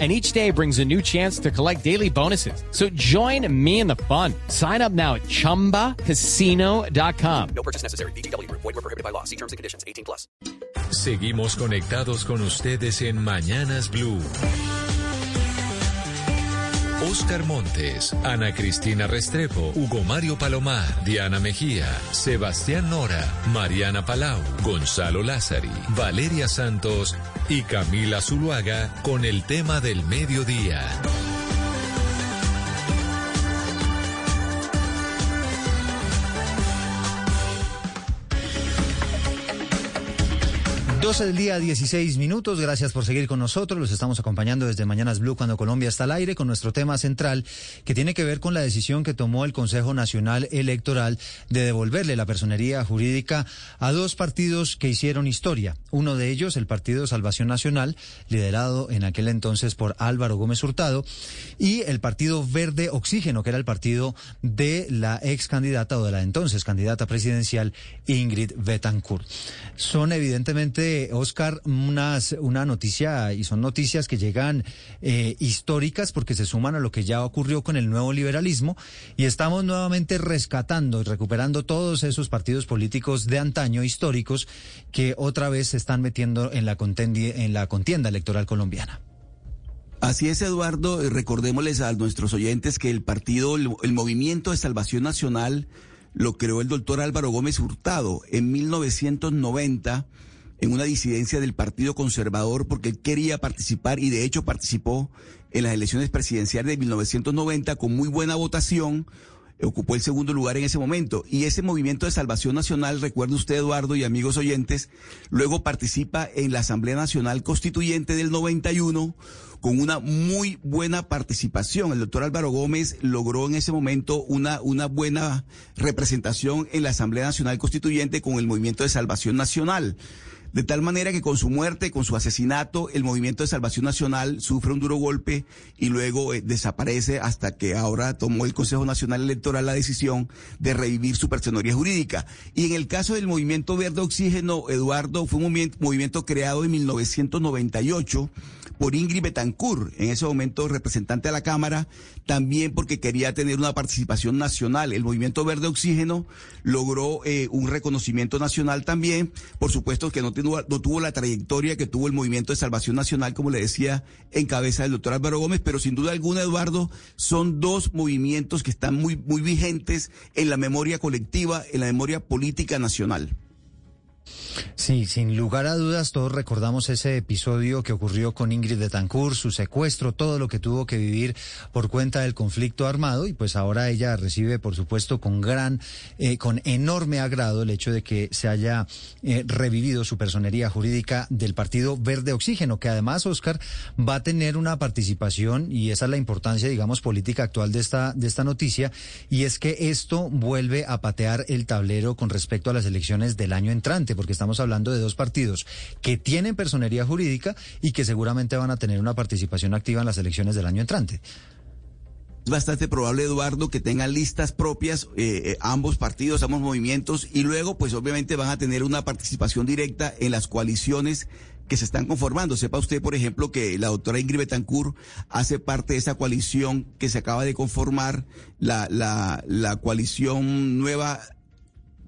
And each day brings a new chance to collect daily bonuses. So join me in the fun. Sign up now at chumbacasino.com. No purchase necessary. BGW. Void were prohibited by law. See terms and conditions. 18 plus. Seguimos conectados con ustedes en Mañanas Blue. Oscar Montes, Ana Cristina Restrepo, Hugo Mario Palomar, Diana Mejía, Sebastián Nora, Mariana Palau, Gonzalo Lázari, Valeria Santos y Camila Zuluaga con el tema del mediodía. 12 del día, 16 minutos. Gracias por seguir con nosotros. Los estamos acompañando desde Mañanas Blue cuando Colombia está al aire con nuestro tema central que tiene que ver con la decisión que tomó el Consejo Nacional Electoral de devolverle la personería jurídica a dos partidos que hicieron historia. Uno de ellos, el Partido Salvación Nacional, liderado en aquel entonces por Álvaro Gómez Hurtado, y el Partido Verde Oxígeno, que era el partido de la ex candidata o de la entonces candidata presidencial Ingrid Betancourt. Son evidentemente Oscar, una noticia, y son noticias que llegan eh, históricas porque se suman a lo que ya ocurrió con el nuevo liberalismo y estamos nuevamente rescatando y recuperando todos esos partidos políticos de antaño históricos que otra vez se están metiendo en la, en la contienda electoral colombiana. Así es, Eduardo. Recordémosles a nuestros oyentes que el partido, el Movimiento de Salvación Nacional, lo creó el doctor Álvaro Gómez Hurtado en 1990 en una disidencia del Partido Conservador porque él quería participar y de hecho participó en las elecciones presidenciales de 1990 con muy buena votación, ocupó el segundo lugar en ese momento. Y ese movimiento de salvación nacional, recuerde usted Eduardo y amigos oyentes, luego participa en la Asamblea Nacional Constituyente del 91 con una muy buena participación. El doctor Álvaro Gómez logró en ese momento una, una buena representación en la Asamblea Nacional Constituyente con el movimiento de salvación nacional. De tal manera que con su muerte, con su asesinato, el Movimiento de Salvación Nacional sufre un duro golpe y luego eh, desaparece hasta que ahora tomó el Consejo Nacional Electoral la decisión de revivir su personería jurídica. Y en el caso del Movimiento Verde Oxígeno, Eduardo, fue un movimiento, movimiento creado en 1998 por Ingrid Betancourt, en ese momento representante de la Cámara, también porque quería tener una participación nacional. El Movimiento Verde Oxígeno logró eh, un reconocimiento nacional también, por supuesto que no tuvo, la trayectoria que tuvo el Movimiento de Salvación Nacional, como le decía, en cabeza del doctor Álvaro Gómez, pero sin duda alguna, Eduardo, son dos movimientos que están muy, muy vigentes en la memoria colectiva, en la memoria política nacional. Sí, sin lugar a dudas, todos recordamos ese episodio que ocurrió con Ingrid Betancourt, su secuestro, todo lo que tuvo que vivir por cuenta del conflicto armado y pues ahora ella recibe, por supuesto, con gran, eh, con enorme agrado el hecho de que se haya eh, revivido su personería jurídica del Partido Verde Oxígeno, que además, Oscar, va a tener una participación y esa es la importancia, digamos, política actual de esta, de esta noticia y es que esto vuelve a patear el tablero con respecto a las elecciones del año entrante, porque estamos hablando de dos partidos que tienen personería jurídica y que seguramente van a tener una participación activa en las elecciones del año entrante. Es bastante probable, Eduardo, que tengan listas propias eh, eh, ambos partidos, ambos movimientos, y luego, pues obviamente van a tener una participación directa en las coaliciones que se están conformando. Sepa usted, por ejemplo, que la doctora Ingrid Betancourt hace parte de esa coalición que se acaba de conformar, la, la, la coalición nueva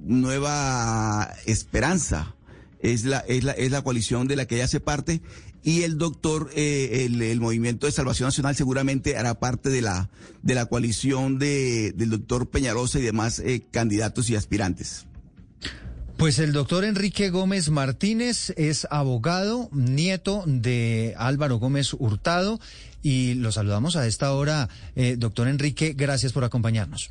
Nueva Esperanza. Es la, es la, es la coalición de la que ella hace parte y el doctor, eh, el, Movimiento de Salvación Nacional seguramente hará parte de la, de la coalición de, del doctor Peñarosa y demás eh, candidatos y aspirantes. Pues el doctor Enrique Gómez Martínez es abogado, nieto de Álvaro Gómez Hurtado y lo saludamos a esta hora. Eh, doctor Enrique, gracias por acompañarnos.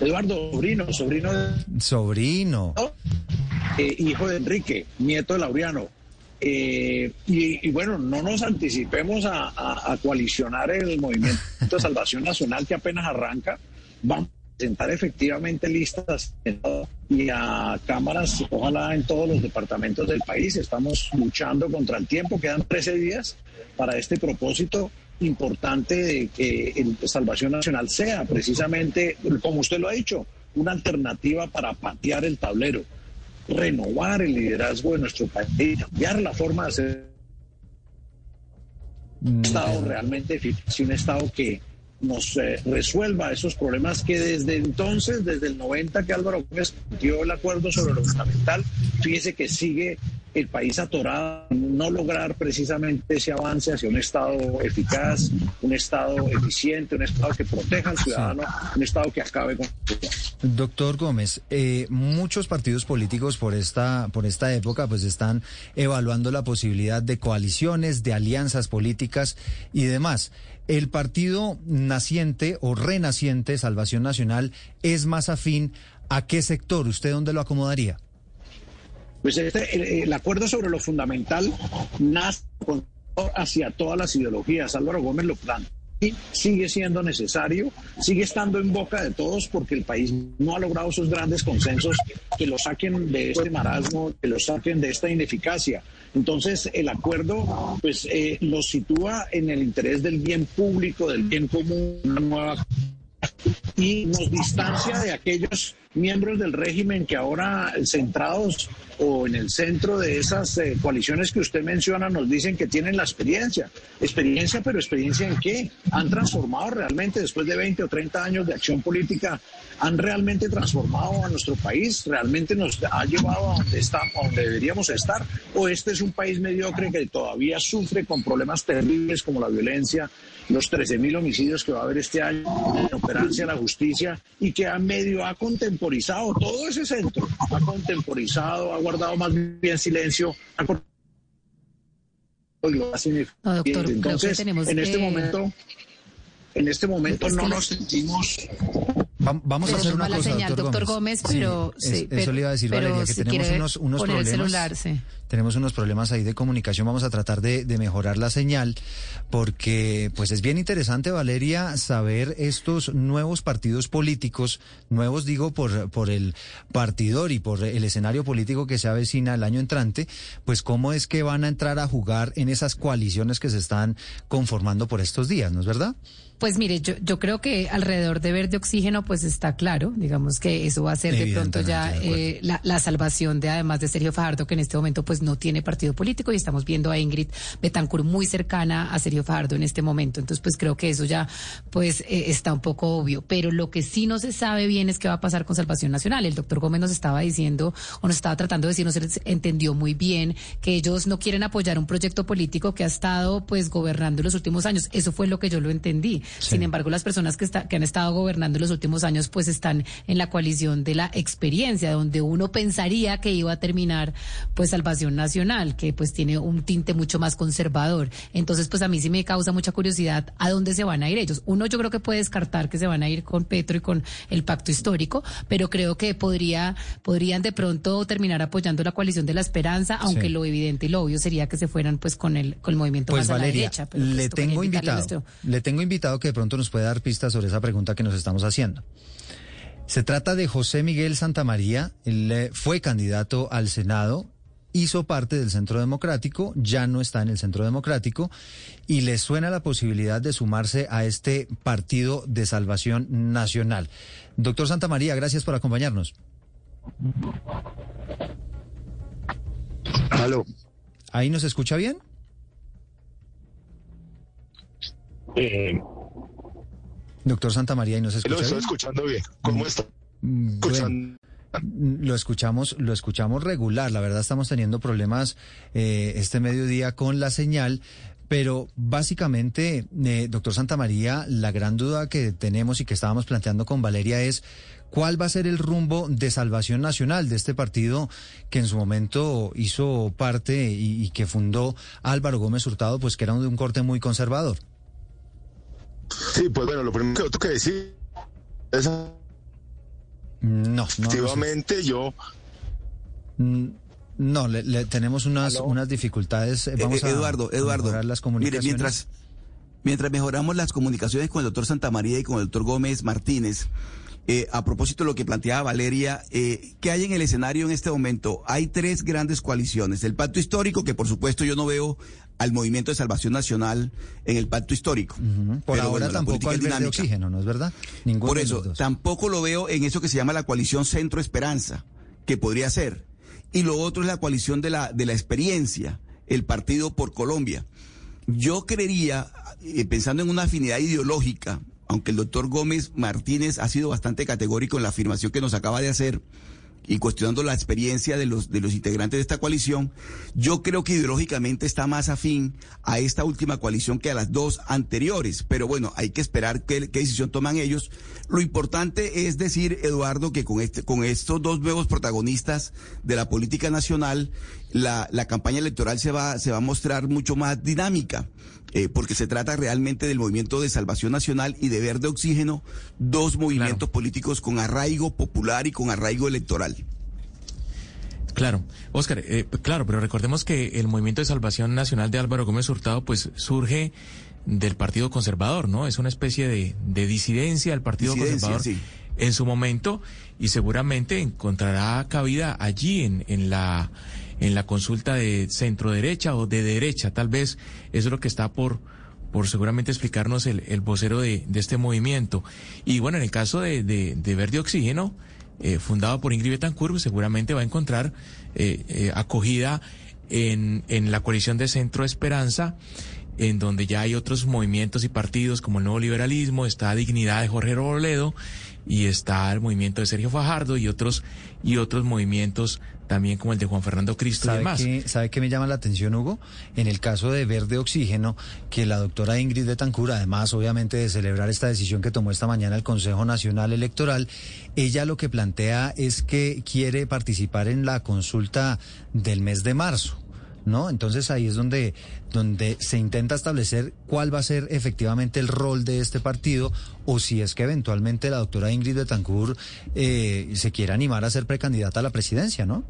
Eduardo, sobrino, sobrino de... Sobrino. Eh, hijo de Enrique, nieto de Laureano. Eh, y, y, bueno, no nos anticipemos a, a, a, coalicionar el movimiento de salvación nacional que apenas arranca. Vamos a presentar efectivamente listas y a cámaras, ojalá en todos los departamentos del país. Estamos luchando contra el tiempo, quedan 13 días para este propósito importante de que el Salvación Nacional sea precisamente, como usted lo ha dicho, una alternativa para patear el tablero renovar el liderazgo de nuestro país, cambiar la forma de hacer un Estado realmente eficaz, un Estado que nos eh, resuelva esos problemas que desde entonces, desde el 90 que Álvaro Gómez dio el acuerdo sobre lo fundamental, fíjese que sigue el país atorado no lograr precisamente ese avance hacia un Estado eficaz, un Estado eficiente, un Estado que proteja al ciudadano, un Estado que acabe con... Doctor Gómez, eh, muchos partidos políticos por esta, por esta época pues están evaluando la posibilidad de coaliciones, de alianzas políticas y demás. El partido naciente o renaciente, Salvación Nacional, es más afín a qué sector? ¿Usted dónde lo acomodaría? Pues este, el, el, acuerdo sobre lo fundamental nace hacia todas las ideologías. Álvaro Gómez lo plantea. Sigue siendo necesario, sigue estando en boca de todos porque el país no ha logrado esos grandes consensos que lo saquen de este marasmo, que lo saquen de esta ineficacia. Entonces, el acuerdo pues eh, lo sitúa en el interés del bien público, del bien común, una nueva y nos distancia de aquellos miembros del régimen que ahora centrados o en el centro de esas eh, coaliciones que usted menciona nos dicen que tienen la experiencia. Experiencia, pero experiencia en qué? Han transformado realmente después de 20 o 30 años de acción política, han realmente transformado a nuestro país, realmente nos ha llevado a donde estamos, a donde deberíamos estar, o este es un país mediocre que todavía sufre con problemas terribles como la violencia, los 13.000 homicidios que va a haber este año, la operancia la justicia y que a medio ha contemporizado todo ese centro, ha contemporizado, ha guardado más bien silencio, ha lo hace no, doctor, Entonces, tenemos en este que... momento, en este momento no nos sentimos Vamos a Tenemos hacer una mala cosa, señal, doctor, doctor Gómez, pero- es- sí, eso pero- le iba a decir pero Valeria, que si tenemos unos, unos problemas. celular, sí. Tenemos unos problemas ahí de comunicación. Vamos a tratar de, de mejorar la señal porque, pues, es bien interesante, Valeria, saber estos nuevos partidos políticos, nuevos digo por por el partidor y por el escenario político que se avecina el año entrante, pues cómo es que van a entrar a jugar en esas coaliciones que se están conformando por estos días, ¿no es verdad? Pues mire, yo, yo creo que alrededor de verde oxígeno, pues está claro, digamos que eso va a ser de pronto ya de eh, la, la salvación de además de Sergio Fajardo, que en este momento pues no tiene partido político y estamos viendo a Ingrid Betancourt muy cercana a Sergio Fajardo en este momento. Entonces pues creo que eso ya pues eh, está un poco obvio. Pero lo que sí no se sabe bien es qué va a pasar con Salvación Nacional. El doctor Gómez nos estaba diciendo o nos estaba tratando de decir, no se entendió muy bien que ellos no quieren apoyar un proyecto político que ha estado pues gobernando los últimos años. Eso fue lo que yo lo entendí. Sin embargo, las personas que, está- que han estado gobernando los últimos años pues están en la coalición de la experiencia, donde uno pensaría que iba a terminar pues Salvación Nacional, que pues tiene un tinte mucho más conservador. Entonces pues a mí sí me causa mucha curiosidad a dónde se van a ir ellos. Uno yo creo que puede descartar que se van a ir con Petro y con el pacto histórico, pero creo que podría, podrían de pronto terminar apoyando la coalición de la esperanza, aunque Sí. lo evidente y lo obvio sería que se fueran pues con el, con el movimiento Pues más a la derecha. pero, pues, le tengo invitado, le tengo invitado que de pronto nos puede dar pistas sobre esa pregunta que nos estamos haciendo. Se trata de José Miguel Santamaría, él eh, fue candidato al Senado, hizo parte del Centro Democrático, ya no está en el Centro Democrático y le suena la posibilidad de sumarse a este partido de salvación nacional. Doctor Santamaría, gracias por acompañarnos. Aló. ¿Ahí nos escucha bien? Eh, Doctor Santamaría, ¿y nos lo escucha estoy bien? escuchando bien. ¿Cómo está? Mm, Escuchando. bueno. Lo escuchamos, lo escuchamos regular. La verdad estamos teniendo problemas eh, este mediodía con la señal. Pero básicamente, eh, doctor Santamaría, la gran duda que tenemos y que estábamos planteando con Valeria es cuál va a ser el rumbo de salvación nacional de este partido que en su momento hizo parte y, y que fundó Álvaro Gómez Hurtado, pues que era de un corte muy conservador. Sí, pues bueno, lo primero que tengo que decir es... No, no. Efectivamente, yo... Mm, No, le, le tenemos unas, unas dificultades. eh, Vamos Eh, a, Eduardo, a Eduardo. mejorar las Mire, comunicaciones. mientras, mientras mejoramos las comunicaciones con el doctor Santamaría y con el doctor Gómez Martínez, eh, a propósito de lo que planteaba Valeria, eh, ¿qué hay en el escenario en este momento? Hay tres grandes coaliciones. El pacto histórico, que por supuesto yo no veo al Movimiento de Salvación Nacional en el pacto histórico. Por Pero ahora bueno, tampoco es verde oxígeno, ¿no es verdad? Ninguno Por eso, tampoco lo veo en eso que se llama la coalición Centro Esperanza, que podría ser. Y lo otro es la coalición de la, de la experiencia, el Partido por Colombia. Yo creería, eh, pensando en una afinidad ideológica, aunque el doctor Gómez Martínez ha sido bastante categórico en la afirmación que nos acaba de hacer, y cuestionando la experiencia de los, de los integrantes de esta coalición, yo creo que ideológicamente está más afín a esta última coalición que a las dos anteriores. Pero bueno, hay que esperar qué, qué decisión toman ellos. Lo importante es decir, Eduardo, que con, este, con estos dos nuevos protagonistas de la política nacional, la, la campaña electoral se va, se va a mostrar mucho más dinámica. Eh, porque se trata realmente del movimiento de salvación nacional y de verde oxígeno, dos movimientos políticos con arraigo popular y con arraigo electoral. Claro, Oscar, eh, claro, pero recordemos que el Movimiento de Salvación Nacional de Álvaro Gómez Hurtado pues surge del Partido Conservador, ¿no? Es una especie de, de disidencia del Partido Disidencia, Conservador sí. en su momento y seguramente encontrará cabida allí en, en la en la consulta de centro derecha o de derecha, tal vez eso es lo que está por por seguramente explicarnos el, el vocero de, de este movimiento. Y bueno, en el caso de, de, de Verde Oxígeno, eh, fundado por Ingrid Betancourt, pues seguramente va a encontrar eh, eh, acogida en, en la coalición de Centro Esperanza, en donde ya hay otros movimientos y partidos como el Nuevo Liberalismo, está Dignidad de Jorge Robledo y está el movimiento de Sergio Fajardo y otros y otros movimientos también como el de Juan Fernando Cristo y ¿Sabe demás. qué, ¿Sabe qué me llama la atención, Hugo? En el caso de Verde Oxígeno, que la doctora Ingrid Betancourt, además obviamente de celebrar esta decisión que tomó esta mañana el Consejo Nacional Electoral, ella lo que plantea es que quiere participar en la consulta del mes de marzo. ¿No? Entonces ahí es donde, donde se intenta establecer cuál va a ser efectivamente el rol de este partido o si es que eventualmente la doctora Ingrid Betancourt eh, se quiere animar a ser precandidata a la presidencia, ¿no?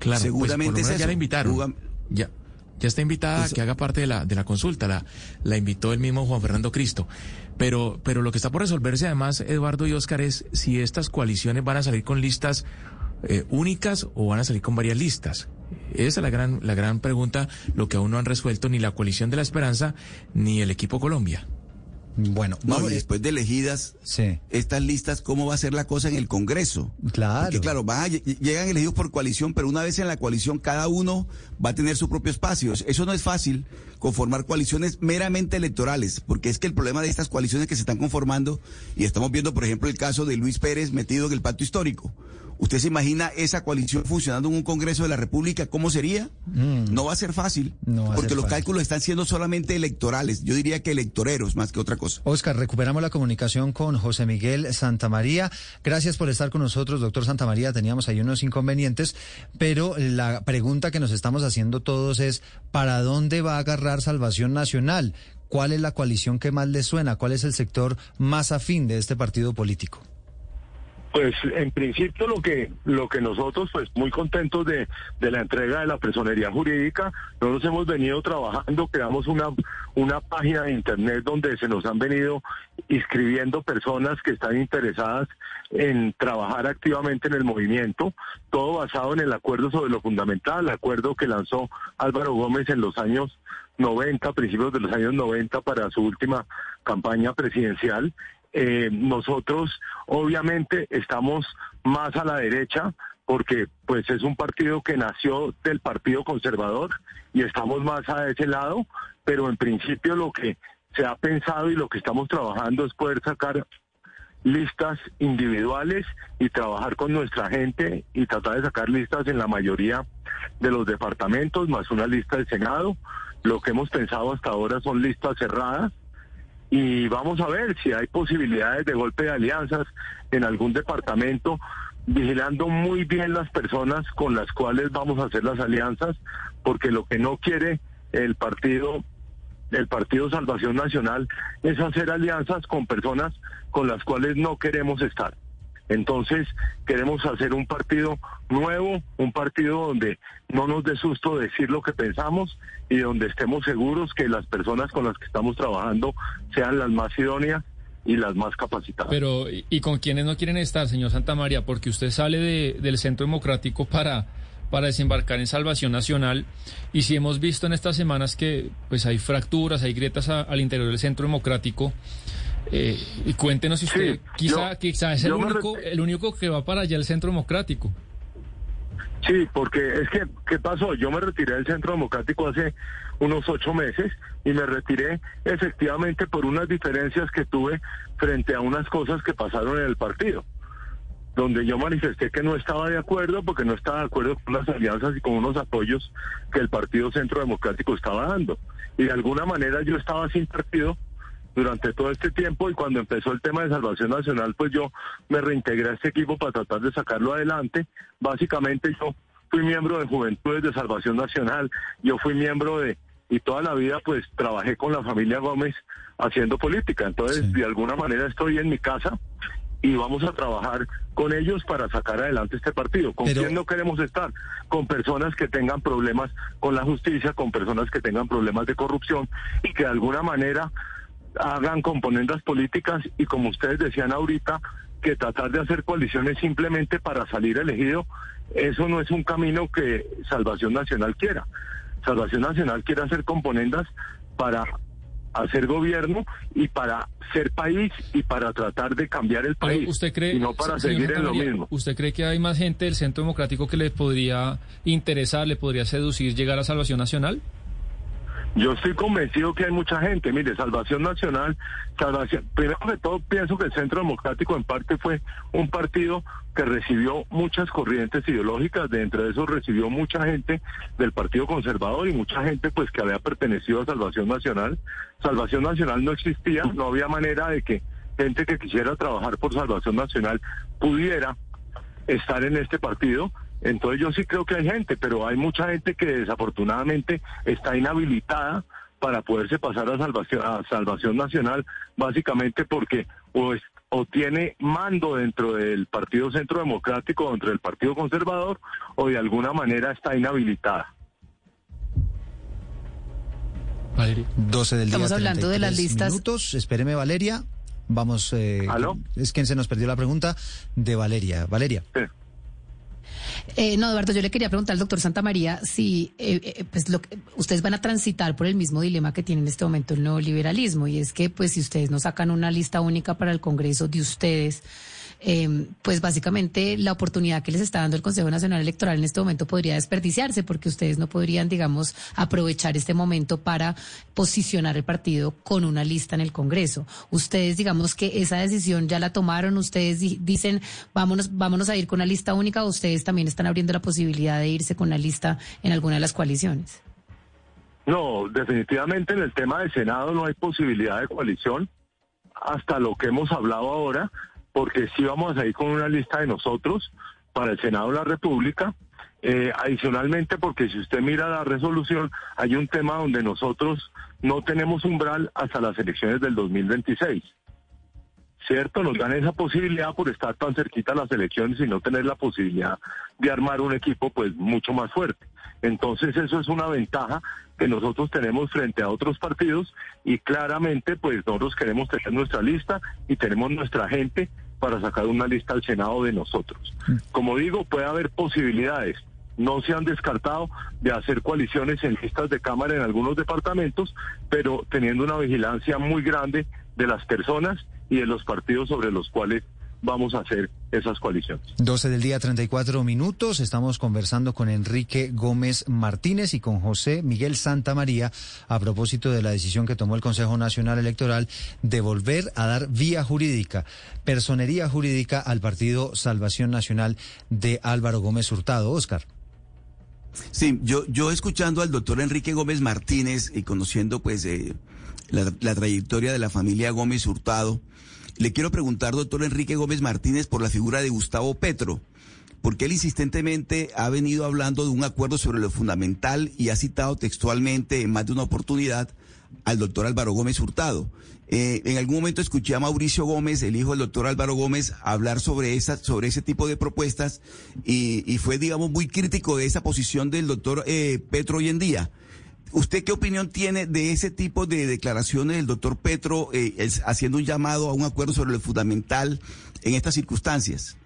Claro, Seguramente pues por lo menos es ya la invitaron. Ya, ya está invitada Eso- a que haga parte de la, de la consulta. La, la invitó el mismo Juan Fernando Cristo. Pero, pero lo que está por resolverse además, Eduardo y Óscar, es si estas coaliciones van a salir con listas eh, únicas o van a salir con varias listas. Esa es la gran, la gran pregunta, lo que aún no han resuelto ni la coalición de la esperanza ni el equipo Colombia. Bueno, No, vamos- y después de elegidas Sí. estas listas, ¿cómo va a ser la cosa en el Congreso? Claro. Porque claro, van a lle- llegan elegidos por coalición, pero una vez en la coalición cada uno va a tener su propio espacio. Eso no es fácil, conformar coaliciones meramente electorales, porque es que el problema de estas coaliciones que se están conformando, y estamos viendo por ejemplo el caso de Luis Pérez metido en el pacto histórico. ¿Usted se imagina esa coalición funcionando en un Congreso de la República? ¿Cómo sería? No va a ser fácil, Mm. No va a porque ser los fácil. cálculos están siendo solamente electorales. Yo diría que electoreros más que otra cosa. Oscar, recuperamos la comunicación con José Miguel Santamaría. Gracias por estar con nosotros, doctor Santamaría. Teníamos ahí unos inconvenientes, pero la pregunta que nos estamos haciendo todos es, ¿para dónde va a agarrar Salvación Nacional? ¿Cuál es la coalición que más le suena? ¿Cuál es el sector más afín de este partido político? Pues en principio lo que lo que nosotros pues muy contentos de, de la entrega de la personería jurídica, nosotros hemos venido trabajando, creamos una una página de internet donde se nos han venido inscribiendo personas que están interesadas en trabajar activamente en el movimiento, todo basado en el acuerdo sobre lo fundamental, el acuerdo que lanzó Álvaro Gómez en los años 90, principios de los años 90 para su última campaña presidencial. Eh, nosotros obviamente estamos más a la derecha porque pues es un partido que nació del Partido Conservador y estamos más a ese lado, pero en principio lo que se ha pensado y lo que estamos trabajando es poder sacar listas individuales y trabajar con nuestra gente y tratar de sacar listas en la mayoría de los departamentos, más una lista del Senado. Lo que hemos pensado hasta ahora son listas cerradas y vamos a ver si hay posibilidades de golpe de alianzas en algún departamento, vigilando muy bien las personas con las cuales vamos a hacer las alianzas, porque lo que no quiere el partido el Partido Salvación Nacional es hacer alianzas con personas con las cuales no queremos estar. Entonces, queremos hacer un partido nuevo, un partido donde no nos dé susto decir lo que pensamos y donde estemos seguros que las personas con las que estamos trabajando sean las más idóneas y las más capacitadas. Pero, ¿y con quiénes no quieren estar, señor Santa María? Porque usted sale de, del Centro Democrático para para desembarcar en Salvación Nacional. Y si hemos visto en estas semanas que pues hay fracturas, hay grietas al interior del Centro Democrático, eh, y cuéntenos si usted quizá, quizá es el único, el único que va para allá el Centro Democrático. Sí, porque es que, ¿qué pasó? Yo me retiré del Centro Democrático hace unos ocho meses y me retiré efectivamente por unas diferencias que tuve frente a unas cosas que pasaron en el partido donde yo manifesté que no estaba de acuerdo porque no estaba de acuerdo con las alianzas y con unos apoyos que el Partido Centro Democrático estaba dando. Y de alguna manera yo estaba sin partido durante todo este tiempo y cuando empezó el tema de Salvación Nacional, pues yo me reintegré a este equipo para tratar de sacarlo adelante. Básicamente yo fui miembro de Juventudes de Salvación Nacional, yo fui miembro de, y toda la vida pues trabajé con la familia Gómez haciendo política. Entonces, de alguna manera estoy en mi casa y vamos a trabajar con ellos para sacar adelante este partido. ¿Con quién no queremos estar? Con personas que tengan problemas con la justicia, con personas que tengan problemas de corrupción y que de alguna manera hagan componendas políticas y como ustedes decían ahorita, que tratar de hacer coaliciones simplemente para salir elegido, eso no es un camino que Salvación Nacional quiera. Salvación Nacional quiere hacer componendas para hacer gobierno y para ser país y para tratar de cambiar el país. ¿Usted cree, y no para seguir en lo mismo. ¿Usted cree que hay más gente del Centro Democrático que le podría interesar, le podría seducir llegar a Salvación Nacional? Yo estoy convencido que hay mucha gente. Mire, Salvación Nacional, Salvación, primero de todo pienso que el Centro Democrático en parte fue un partido que recibió muchas corrientes ideológicas, de entre eso recibió mucha gente del Partido Conservador y mucha gente pues que había pertenecido a Salvación Nacional. Salvación Nacional no existía, no había manera de que gente que quisiera trabajar por Salvación Nacional pudiera estar en este partido entonces yo sí creo que hay gente, pero hay mucha gente que desafortunadamente está inhabilitada para poderse pasar a salvación, a salvación nacional, básicamente porque o, o tiene mando dentro del Partido Centro Democrático, dentro del Partido Conservador, o de alguna manera está inhabilitada. 12 del Estamos hablando de las listas. Minutos. Espéreme, Valeria. Vamos. Eh, ¿Aló? Es quien se nos perdió la pregunta de Valeria. Valeria. Sí. Eh, no, Eduardo, yo le quería preguntar al doctor Santa María si eh, eh, pues lo que, ustedes van a transitar por el mismo dilema que tiene en este momento el neoliberalismo, y es que pues si ustedes no sacan una lista única para el Congreso de ustedes, eh, pues básicamente la oportunidad que les está dando el Consejo Nacional Electoral en este momento podría desperdiciarse porque ustedes no podrían, digamos, aprovechar este momento para posicionar el partido con una lista en el Congreso. Ustedes, digamos que esa decisión ya la tomaron, ustedes dicen, vámonos, vámonos a ir con una lista única, o ustedes también están abriendo la posibilidad de irse con una lista en alguna de las coaliciones. No, definitivamente en el tema del Senado no hay posibilidad de coalición hasta lo que hemos hablado ahora porque sí vamos a ir con una lista de nosotros para el Senado de la República. Eh, adicionalmente, porque si usted mira la resolución, hay un tema donde nosotros no tenemos umbral hasta las elecciones del 2026. ¿Cierto? Nos dan esa posibilidad por estar tan cerquita a las elecciones y no tener la posibilidad de armar un equipo pues mucho más fuerte. Entonces eso es una ventaja que nosotros tenemos frente a otros partidos y claramente pues nosotros queremos tener nuestra lista y tenemos nuestra gente para sacar una lista al Senado de nosotros. Como digo, puede haber posibilidades. No se han descartado de hacer coaliciones en listas de Cámara en algunos departamentos, pero teniendo una vigilancia muy grande de las personas y de los partidos sobre los cuales vamos a hacer esas coaliciones. 12 del día, 34 minutos. Estamos conversando con Enrique Gómez Martínez y con José Miguel Santa María a propósito de la decisión que tomó el Consejo Nacional Electoral de volver a dar vía jurídica, personería jurídica al Partido Salvación Nacional de Álvaro Gómez Hurtado. Oscar. Sí, yo, yo escuchando al doctor Enrique Gómez Martínez y conociendo pues eh, la, la trayectoria de la familia Gómez Hurtado, le quiero preguntar, doctor Enrique Gómez Martínez, por la figura de Gustavo Petro, porque él insistentemente ha venido hablando de un acuerdo sobre lo fundamental y ha citado textualmente en más de una oportunidad al doctor Álvaro Gómez Hurtado. Eh, en algún momento escuché a Mauricio Gómez, el hijo del doctor Álvaro Gómez, hablar sobre esa, sobre ese tipo de propuestas y, y fue, digamos, muy crítico de esa posición del doctor eh, Petro hoy en día. ¿Usted qué opinión tiene de ese tipo de declaraciones del doctor Petro eh, haciendo un llamado a un acuerdo sobre lo fundamental en estas circunstancias?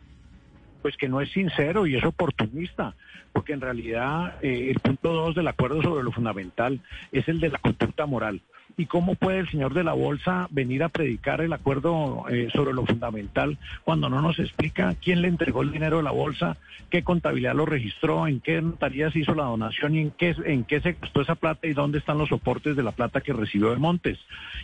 Pues que no es sincero y es oportunista, porque en realidad eh, el punto dos del acuerdo sobre lo fundamental es el de la conducta moral. ¿Y cómo puede el señor de la Bolsa venir a predicar el acuerdo eh, sobre lo fundamental cuando no nos explica quién le entregó el dinero de la Bolsa, qué contabilidad lo registró, en qué notarías hizo la donación y en qué, en qué se costó esa plata y dónde están los soportes de la plata que recibió de Montes?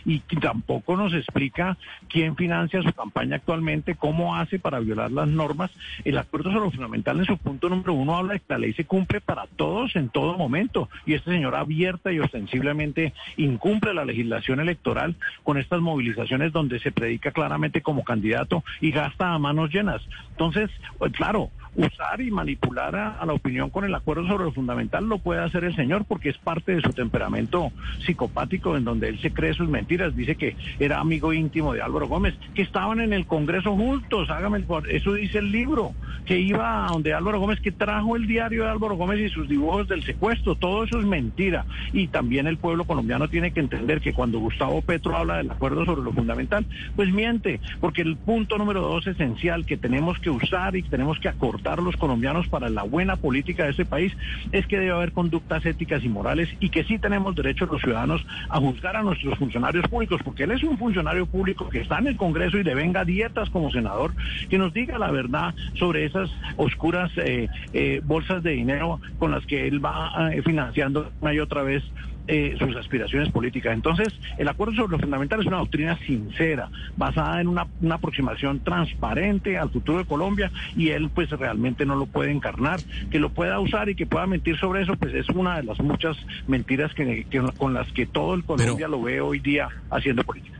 Y tampoco nos explica quién financia su campaña actualmente, cómo hace para violar las normas. El acuerdo sobre lo fundamental en su punto número uno habla de que la ley se cumple para todos en todo momento y este señor abierta y ostensiblemente incumple la legislación electoral con estas movilizaciones donde se predica claramente como candidato y gasta a manos llenas. Entonces, pues, claro, usar y manipular a, la opinión con el acuerdo sobre lo fundamental lo puede hacer el señor porque es parte de su temperamento psicopático en donde él se cree sus mentiras. Dice que era amigo íntimo de Álvaro Gómez, que estaban en el Congreso juntos, hágame el eso dice el libro, que iba a donde Álvaro Gómez, que trajo el diario de Álvaro Gómez y sus dibujos del secuestro, todo eso es mentira. Y también el pueblo colombiano tiene que entender que cuando Gustavo Petro habla del acuerdo sobre lo fundamental, pues miente, porque el punto número dos esencial que tenemos que usar y tenemos que acordar los colombianos para la buena política de este país es que debe haber conductas éticas y morales y que sí tenemos derecho los ciudadanos a juzgar a nuestros funcionarios públicos, porque él es un funcionario público que está en el Congreso y devenga dietas como senador, que nos diga la verdad sobre esas oscuras eh, eh, bolsas de dinero con las que él va eh, financiando una y otra vez eh, sus aspiraciones políticas. Entonces, el acuerdo sobre lo fundamental es una doctrina sincera, basada en una, una, aproximación transparente al futuro de Colombia y él pues realmente no lo puede encarnar. Que lo pueda usar y que pueda mentir sobre eso, pues es una de las muchas mentiras que, que con las que todo el Colombia Pero... lo ve hoy día haciendo política.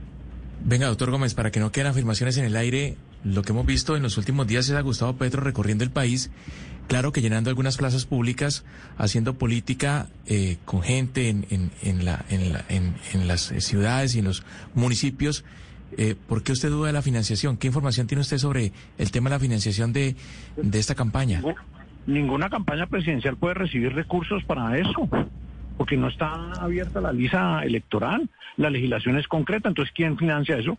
Venga, doctor Gómez, para que no queden afirmaciones en el aire, lo que hemos visto en los últimos días es a Gustavo Petro recorriendo el país, claro que llenando algunas plazas públicas, haciendo política eh, con gente en, en, en, la, la, en, las ciudades y en los municipios. Eh, ¿Por qué usted duda de la financiación? ¿Qué información tiene usted sobre el tema de la financiación de, de esta campaña? Ninguna campaña presidencial puede recibir recursos para eso porque no está abierta la lista electoral, la legislación es concreta, entonces ¿quién financia eso?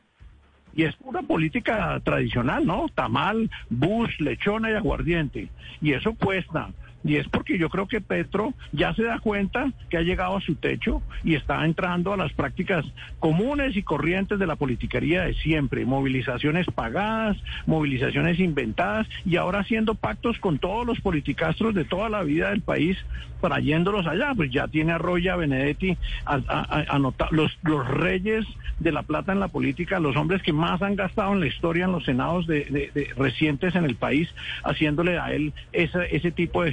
Y es pura política tradicional, ¿no? Tamal, bus, lechona y aguardiente. Y eso cuesta. Y es porque yo creo que Petro ya se da cuenta que ha llegado a su techo y está entrando a las prácticas comunes y corrientes de la politiquería de siempre. Movilizaciones pagadas, movilizaciones inventadas y ahora haciendo pactos con todos los politicastros de toda la vida del país trayéndolos allá. Pues ya tiene a Roya Benedetti, a, a, a los, reyes de la plata en la política, los hombres que más han gastado en la historia en los senados de, recientes en el país, haciéndole a él ese, ese tipo de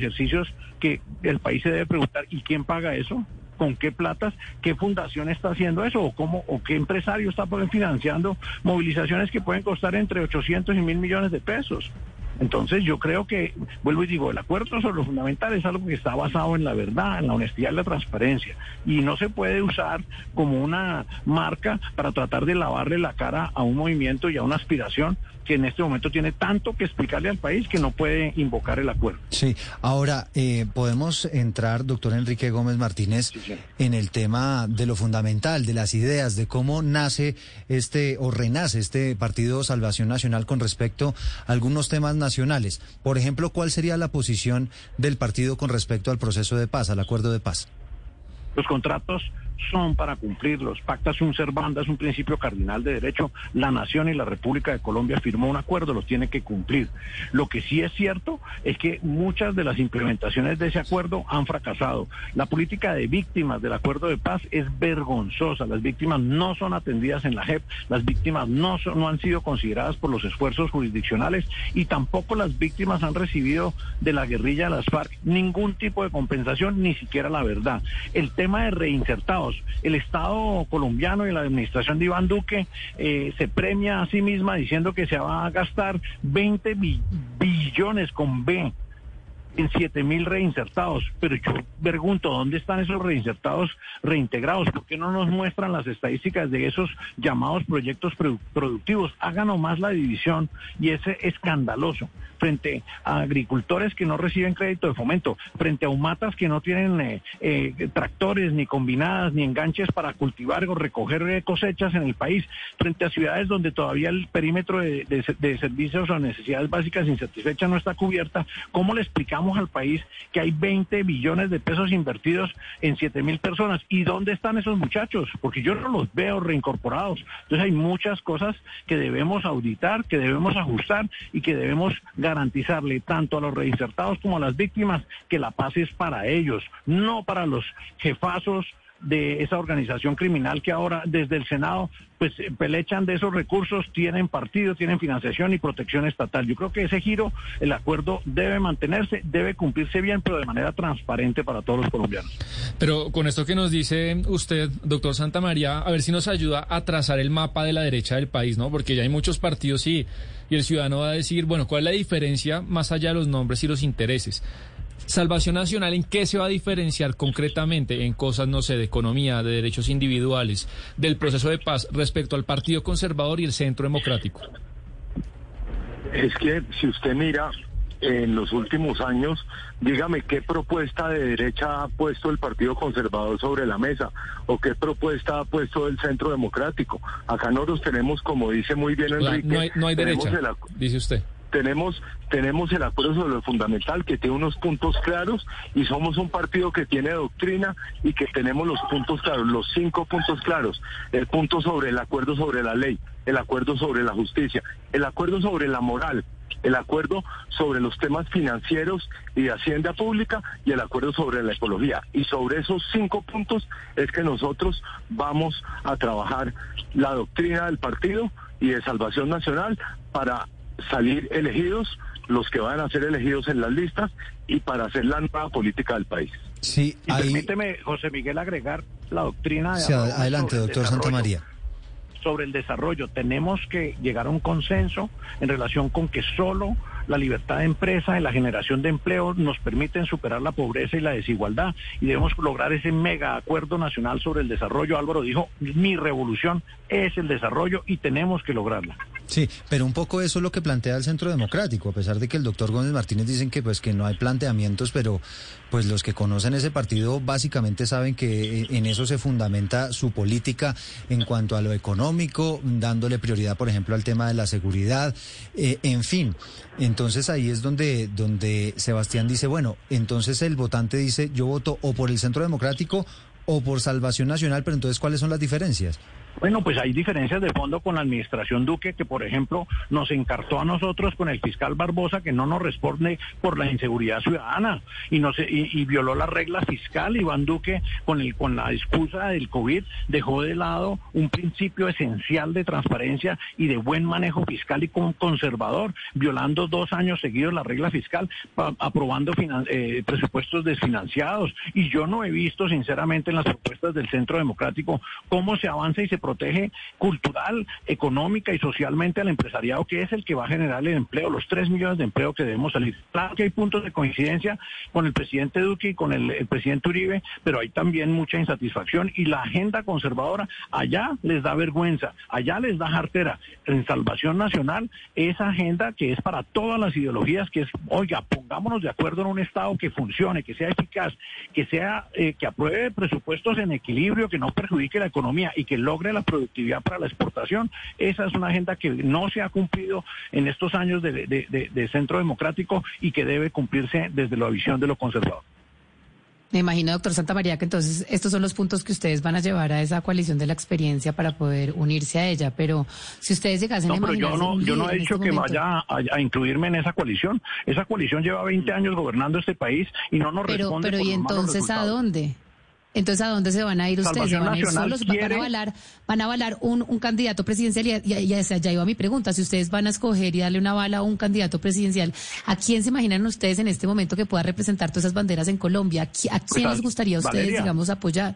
que el país se debe preguntar, ¿y quién paga eso? con qué platas, qué fundación está haciendo eso o cómo o qué empresario está financiando movilizaciones que pueden costar entre 800 y mil millones de pesos. Entonces yo creo que, vuelvo y digo, el acuerdo sobre lo fundamental es algo que está basado en la verdad, en la honestidad y la transparencia. Y no se puede usar como una marca para tratar de lavarle la cara a un movimiento y a una aspiración que en este momento tiene tanto que explicarle al país que no puede invocar el acuerdo. Sí, ahora eh, podemos entrar, doctor Enrique Gómez Martínez, sí, sí. en el tema de lo fundamental, de las ideas, de cómo nace este o renace este Partido Salvación Nacional con respecto a algunos temas nacionales. Por ejemplo, ¿cuál sería la posición del partido con respecto al proceso de paz, al acuerdo de paz? Los contratos son para cumplirlos. Pacta sunt servanda es un principio cardinal de derecho. La nación y la República de Colombia firmó un acuerdo, los tiene que cumplir. Lo que sí es cierto es que muchas de las implementaciones de ese acuerdo han fracasado. La política de víctimas del acuerdo de paz es vergonzosa. Las víctimas no son atendidas en la JEP, las víctimas no, son, no han sido consideradas por los esfuerzos jurisdiccionales y tampoco las víctimas han recibido de la guerrilla de las FARC ningún tipo de compensación, ni siquiera la verdad. El tema de reinsertados, el Estado colombiano y la administración de Iván Duque eh, se premia a sí misma diciendo que se va a gastar 20 billones con B en 7 mil reinsertados. Pero yo pregunto, ¿dónde están esos reinsertados reintegrados? ¿Por qué no nos muestran las estadísticas de esos llamados proyectos productivos? Hagan nomás la división y es escandaloso frente a agricultores que no reciben crédito de fomento, frente a humatas que no tienen eh, eh, tractores, ni combinadas, ni enganches para cultivar o recoger eh, cosechas en el país, frente a ciudades donde todavía el perímetro de, servicios o necesidades básicas insatisfechas no está cubierta, ¿cómo le explicamos al país que hay 20 billones de pesos invertidos en 7 mil personas? ¿Y dónde están esos muchachos? Porque yo no los veo reincorporados. Entonces hay muchas cosas que debemos auditar, que debemos ajustar y que debemos garantizarle tanto a los reinsertados como a las víctimas que la paz es para ellos, no para los jefazos de esa organización criminal que ahora desde el Senado pues pelechan de esos recursos, tienen partido, tienen financiación y protección estatal. Yo creo que ese giro, el acuerdo debe mantenerse, debe cumplirse bien, pero de manera transparente para todos los colombianos. Pero con esto que nos dice usted, doctor Santa María, a ver si nos ayuda a trazar el mapa de la derecha del país, ¿no? Porque ya hay muchos partidos y, y el ciudadano va a decir, bueno, ¿cuál es la diferencia más allá de los nombres y los intereses? Salvación Nacional, ¿en qué se va a diferenciar concretamente? En cosas, no sé, de economía, de derechos individuales, del proceso de paz respecto al Partido Conservador y el Centro Democrático. Es que si usted mira en los últimos años, dígame qué propuesta de derecha ha puesto el Partido Conservador sobre la mesa o qué propuesta ha puesto el Centro Democrático. Acá nosotros tenemos, como dice muy bien Enrique, no hay, no hay derecha, dice usted tenemos tenemos el acuerdo sobre lo fundamental que tiene unos puntos claros y somos un partido que tiene doctrina y que tenemos los puntos claros, los cinco puntos claros, el punto sobre el acuerdo sobre la ley, el acuerdo sobre la justicia, el acuerdo sobre la moral, el acuerdo sobre los temas financieros y de hacienda pública y el acuerdo sobre la ecología. Y sobre esos cinco puntos es que nosotros vamos a trabajar la doctrina del partido y de Salvación Nacional para salir elegidos los que van a ser elegidos en las listas y para hacer la nueva política del país. Sí, y permíteme, José Miguel, agregar la doctrina de... Sí, adelante, doctor Santa María sobre el desarrollo. Tenemos que llegar a un consenso en relación con que solo la libertad de empresa y la generación de empleo nos permiten superar la pobreza y la desigualdad y debemos lograr ese mega acuerdo nacional sobre el desarrollo. Álvaro dijo, mi revolución es el desarrollo y tenemos que lograrla. Sí, pero un poco eso es lo que plantea el Centro Democrático, a pesar de que el doctor Gómez Martínez dicen que pues que no hay planteamientos, pero pues los que conocen ese partido básicamente saben que en eso se fundamenta su política en cuanto a lo económico, dándole prioridad, por ejemplo, al tema de la seguridad, eh, en fin. Entonces ahí es donde, donde Sebastián dice, bueno, entonces el votante dice, yo voto o por el Centro Democrático o por Salvación Nacional, pero entonces ¿cuáles son las diferencias? Bueno, pues hay diferencias de fondo con la administración Duque, que por ejemplo nos encartó a nosotros con el fiscal Barbosa, que no nos responde por la inseguridad ciudadana y, no y, violó la regla fiscal. Iván Duque, con, el, con la excusa del COVID, dejó de lado un principio esencial de transparencia y de buen manejo fiscal y conservador, violando dos años seguidos la regla fiscal, aprobando eh, presupuestos desfinanciados. Y yo no he visto, sinceramente, en las propuestas del Centro Democrático cómo se avanza y se protege cultural, económica y socialmente al empresariado, que es el que va a generar el empleo, los tres millones de empleo que debemos salir. Claro que hay puntos de coincidencia con el presidente Duque y con el, presidente Uribe, pero hay también mucha insatisfacción y la agenda conservadora allá les da vergüenza, allá les da jartera. En Salvación Nacional, esa agenda que es para todas las ideologías, que es, oiga, pongámonos de acuerdo en un Estado que funcione, que sea eficaz, que sea, eh, que apruebe presupuestos en equilibrio, que no perjudique la economía y que logre la productividad para la exportación. Esa es una agenda que no se ha cumplido en estos años de, centro democrático y que debe cumplirse desde la visión de lo conservador. Me imagino, doctor Santa María, que entonces estos son los puntos que ustedes van a llevar a esa coalición de la experiencia para poder unirse a ella. Pero si ustedes llegasen No, a pero yo no, un yo no he en dicho este que momento- vaya a, a incluirme en esa coalición. Esa coalición lleva 20 años gobernando este país y no nos Pero, responde pero por ¿y los malos entonces a dónde? Entonces, ¿a dónde se van a ir ustedes? ¿Se van a ir solos? ¿Va- ¿Van a avalar, van a avalar un, un candidato presidencial? Y, y, y ya iba mi pregunta. Si ustedes van a escoger y darle una bala a un candidato presidencial, ¿a quién se imaginan ustedes en este momento que pueda representar todas esas banderas en Colombia? ¿A ¿A quién Pues, les gustaría a ustedes, Valeria. digamos, apoyar?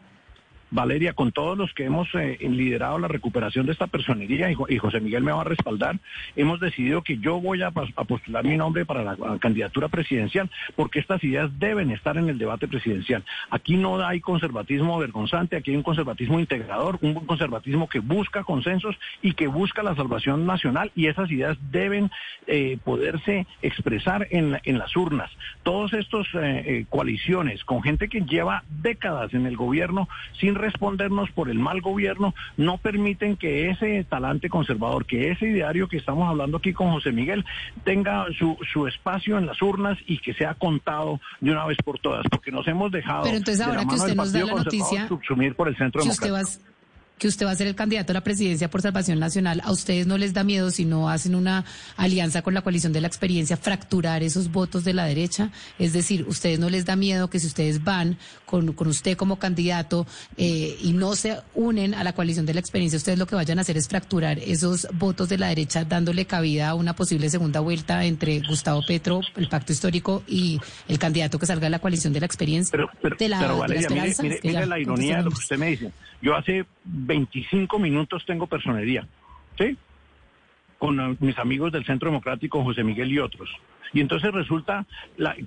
Valeria, con todos los que hemos eh, liderado la recuperación de esta personería, y, Jo- y José Miguel me va a respaldar, hemos decidido que yo voy a, postular mi nombre para la, candidatura presidencial, porque estas ideas deben estar en el debate presidencial. Aquí no hay conservatismo vergonzante, aquí hay un conservatismo integrador, un conservatismo que busca consensos y que busca la salvación nacional, y esas ideas deben eh, poderse expresar en, la- en las urnas. Todos estos eh, coaliciones con gente que lleva décadas en el gobierno sin respondernos por el mal gobierno, no permiten que ese talante conservador, que ese ideario que estamos hablando aquí con José Miguel, tenga su, su espacio en las urnas y que sea contado de una vez por todas, porque nos hemos dejado Pero entonces de la ahora que mano usted del nos da Partido la Conservador noticia, subsumir por el centro usted democrático. va que usted va a ser el candidato a la presidencia por Salvación Nacional, ¿a ustedes no les da miedo si no hacen una alianza con la coalición de la experiencia fracturar esos votos de la derecha? Es decir, ¿ustedes no les da miedo que si ustedes van con, con usted como candidato eh, y no se unen a la coalición de la experiencia, ustedes lo que vayan a hacer es fracturar esos votos de la derecha dándole cabida a una posible segunda vuelta entre Gustavo Petro, el pacto histórico y el candidato que salga de la coalición de la experiencia? de la, Pero de la mire, mire, mire la ironía de lo que usted me dice. Yo hace 25 minutos tengo personería, ¿sí? Con eh, mis amigos del Centro Democrático, José Miguel y otros. Y entonces resulta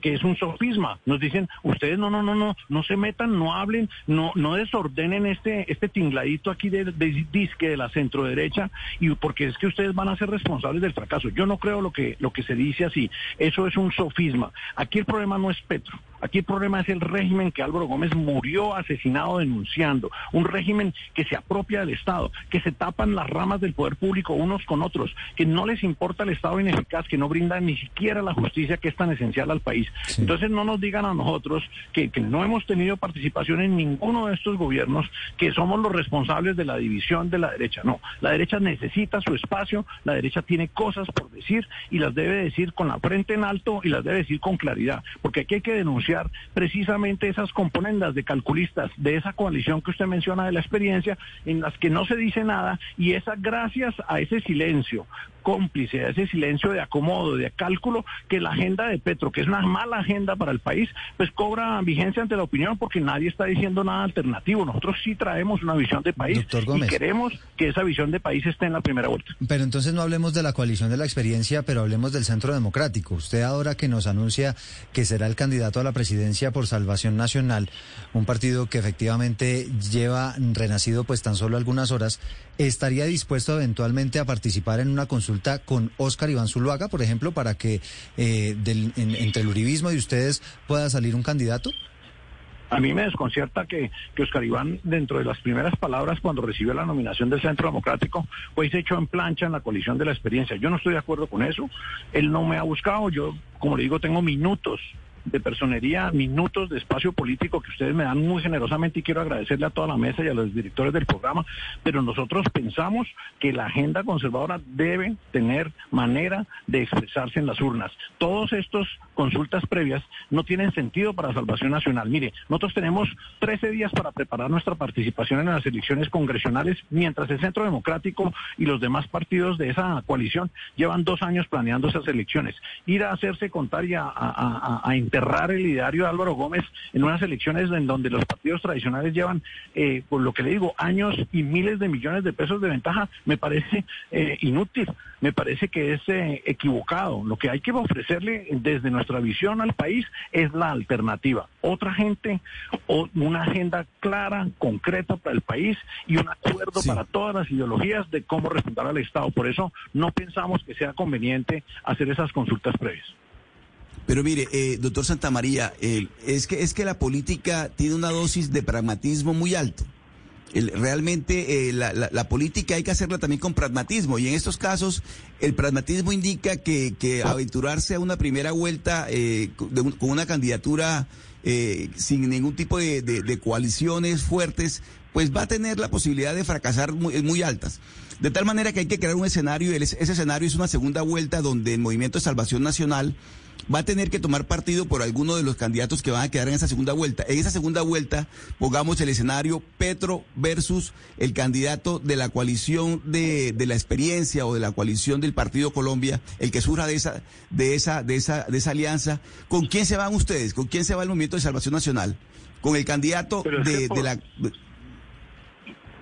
que es un sofisma. Nos dicen, ustedes no, no, no, no, no se metan, no hablen, no, no desordenen este, este tingladito aquí de, disque de la centroderecha, y porque es que ustedes van a ser responsables del fracaso. Yo no creo lo que, lo que se dice así. Eso es un sofisma. Aquí el problema no es Petro. Aquí el problema es el régimen que Álvaro Gómez murió asesinado denunciando. Un régimen que se apropia del Estado, que se tapan las ramas del poder público unos con otros, que no les importa el Estado ineficaz, que no brinda ni siquiera la justicia que es tan esencial al país. Entonces no nos digan a nosotros que, que no hemos tenido participación en ninguno de estos gobiernos, que somos los responsables de la división de la derecha. No, la derecha necesita su espacio, la derecha tiene cosas por decir y las debe decir con la frente en alto y las debe decir con claridad, porque aquí hay que denunciar precisamente esas componendas de calculistas de esa coalición que usted menciona de la experiencia, en las que no se dice nada y esa gracias a ese silencio cómplice, a ese silencio de acomodo, de cálculo, que la agenda de Petro, que es una mala agenda para el país, pues cobra vigencia ante la opinión porque nadie está diciendo nada alternativo. Nosotros sí traemos una visión de país y queremos que esa visión de país esté en la primera vuelta. Pero entonces no hablemos de la coalición de la experiencia, pero hablemos del Centro Democrático. Usted ahora que nos anuncia que será el candidato a la presidencia por Salvación Nacional, un partido que efectivamente lleva renacido pues tan solo algunas horas, ¿estaría dispuesto eventualmente a participar en una consulta con Óscar Iván Zuluaga, por ejemplo, para que eh, del- en- entre el uribismo y ustedes pueda salir un candidato? A mí me desconcierta que, que Oscar Iván, dentro de las primeras palabras cuando recibió la nominación del Centro Democrático, pues se echó en plancha en la coalición de la experiencia. Yo no estoy de acuerdo con eso. Él no me ha buscado. Yo, como le digo, tengo minutos de personería, minutos de espacio político que ustedes me dan muy generosamente y quiero agradecerle a toda la mesa y a los directores del programa, pero nosotros pensamos que la agenda conservadora debe tener manera de expresarse en las urnas. Todos estos consultas previas no tienen sentido para Salvación Nacional. Mire, nosotros tenemos 13 días para preparar nuestra participación en las elecciones congresionales, mientras el Centro Democrático y los demás partidos de esa coalición llevan dos años planeando esas elecciones. Ir a hacerse contar y a, a- a- a enterrar el ideario de Álvaro Gómez en unas elecciones en donde los partidos tradicionales llevan, eh, por lo que le digo, años y miles de millones de pesos de ventaja, me parece eh, inútil, me parece que es eh, equivocado. Lo que hay que ofrecerle desde nuestra visión al país es la alternativa. Otra gente, o una agenda clara, concreta para el país y un acuerdo para todas las ideologías de cómo refundar al Estado. Por eso no pensamos que sea conveniente hacer esas consultas previas. Pero mire, eh, doctor Santamaría, eh, es, que, es que la política tiene una dosis de pragmatismo muy alto. El- realmente eh, la, la- la política hay que hacerla también con pragmatismo y en estos casos el pragmatismo indica que, que aventurarse a una primera vuelta eh, de un- con una candidatura eh, sin ningún tipo de, de- de coaliciones fuertes, pues va a tener la posibilidad de fracasar muy, muy altas. De tal manera que hay que crear un escenario, ese escenario es una segunda vuelta donde el Movimiento de Salvación Nacional va a tener que tomar partido por alguno de los candidatos que van a quedar en esa segunda vuelta. En esa segunda vuelta, pongamos el escenario Petro versus el candidato de la coalición de, de la experiencia o de la coalición del Partido Colombia, el que surja de esa, de esa, de esa, de esa alianza. ¿Con quién se van ustedes? ¿Con quién se va el Movimiento de Salvación Nacional? Con el candidato de, de la...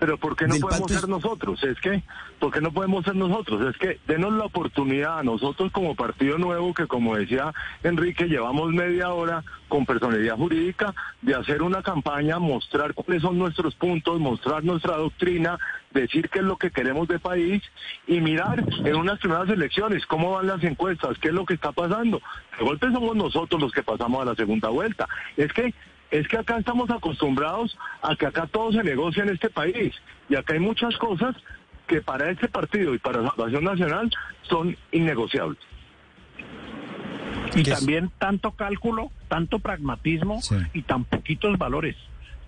Pero ¿por qué no podemos ser nosotros? Es que, ¿por qué no podemos ser nosotros? Es que denos la oportunidad a nosotros como Partido Nuevo, que como decía Enrique, llevamos media hora con personalidad jurídica, de hacer una campaña, mostrar cuáles son nuestros puntos, mostrar nuestra doctrina, decir qué es lo que queremos de país y mirar en unas primeras elecciones cómo van las encuestas, qué es lo que está pasando. De golpe somos nosotros los que pasamos a la segunda vuelta. Es que es que acá estamos acostumbrados a que acá todo se negocia en este país y acá hay muchas cosas que para este partido y para la Salvación Nacional son innegociables. Y también tanto cálculo, tanto pragmatismo y tan poquitos valores,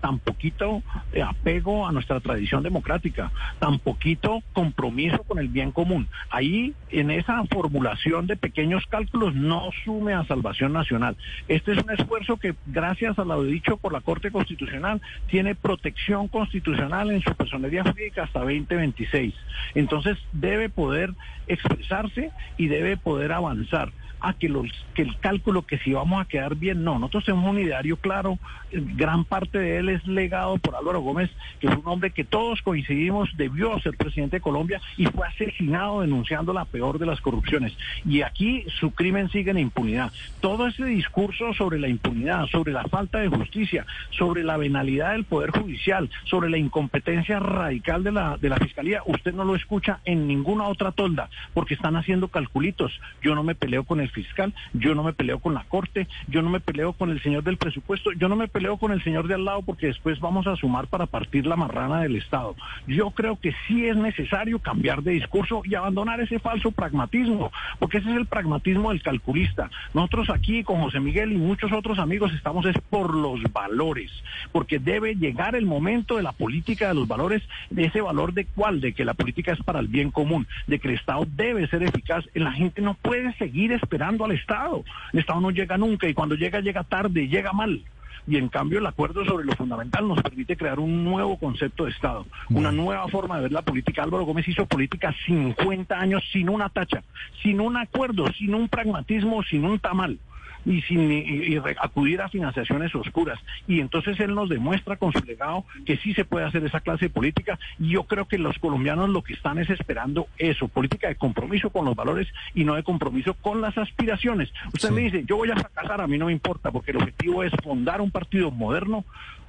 tan poquito apego a nuestra tradición democrática, tan poquito compromiso con el bien común. Ahí, en esa formulación de pequeños cálculos, no sume a Salvación Nacional. Este es un esfuerzo que, gracias a lo dicho por la Corte Constitucional, tiene protección constitucional en su personería jurídica hasta 2026. Entonces, debe poder expresarse y debe poder avanzar a que, los, que el cálculo que si vamos a quedar bien, no, nosotros tenemos un ideario claro, eh, gran parte de él es legado por Álvaro Gómez, que fue un hombre que todos coincidimos debió ser presidente de Colombia y fue asesinado denunciando la peor de las corrupciones. Y aquí su crimen sigue en impunidad. Todo ese discurso sobre la impunidad, sobre la falta de justicia, sobre la venalidad del Poder Judicial, sobre la incompetencia radical de la, de la Fiscalía, usted no lo escucha en ninguna otra tolda, porque están haciendo calculitos. Yo no me peleo con el fiscal, yo no me peleo con la Corte, yo no me peleo con el señor del presupuesto, yo no me peleo con el señor de al lado porque después vamos a sumar para partir la marrana del Estado. Yo creo que sí es necesario cambiar de discurso y abandonar ese falso pragmatismo, porque ese es el pragmatismo del calculista. Nosotros aquí con José Miguel y muchos otros amigos estamos es por los valores, porque debe llegar el momento de la política de los valores, de ese valor de cuál, de que la política es para el bien común, de que el Estado debe ser eficaz. La gente no puede seguir esperando al Estado. El Estado no llega nunca y cuando llega llega tarde y llega mal. Y en cambio el acuerdo sobre lo fundamental nos permite crear un nuevo concepto de Estado, una nueva forma de ver la política. Álvaro Gómez hizo política 50 años sin una tacha, sin un acuerdo, sin un pragmatismo, sin un tamal y sin y- acudir a financiaciones oscuras. Y entonces él nos demuestra con su legado que sí se puede hacer esa clase de política. Y yo creo que los colombianos lo que están es esperando eso, política de compromiso con los valores y no de compromiso con las aspiraciones. Usted me dice, yo voy a fracasar, a mí no me importa, porque el objetivo es fundar un partido moderno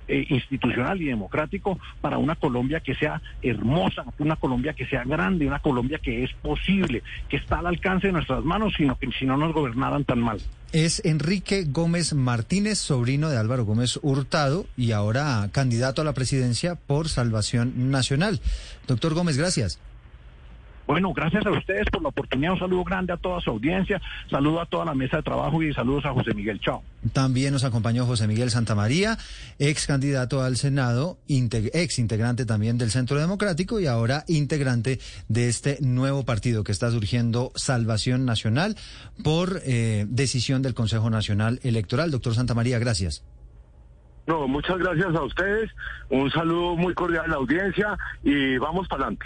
eh, institucional y democrático para una Colombia que sea hermosa, una Colombia que sea grande, una Colombia que es posible, que está al alcance de nuestras manos, sino que si no nos gobernaran tan mal. Es Enrique Gómez Martínez, sobrino de Álvaro Gómez Hurtado y ahora candidato a la presidencia por Salvación Nacional. Doctor Gómez, gracias. Bueno, gracias a ustedes por la oportunidad. Un saludo grande a toda su audiencia, saludo a toda la mesa de trabajo y saludos a José Miguel. Chao. También nos acompañó José Miguel Santamaría, ex candidato al Senado, integ- ex integrante también del Centro Democrático y ahora integrante de este nuevo partido que está surgiendo, Salvación Nacional, por eh, decisión del Consejo Nacional Electoral. Doctor Santamaría, gracias. No, muchas gracias a ustedes, un saludo muy cordial a la audiencia y vamos para adelante.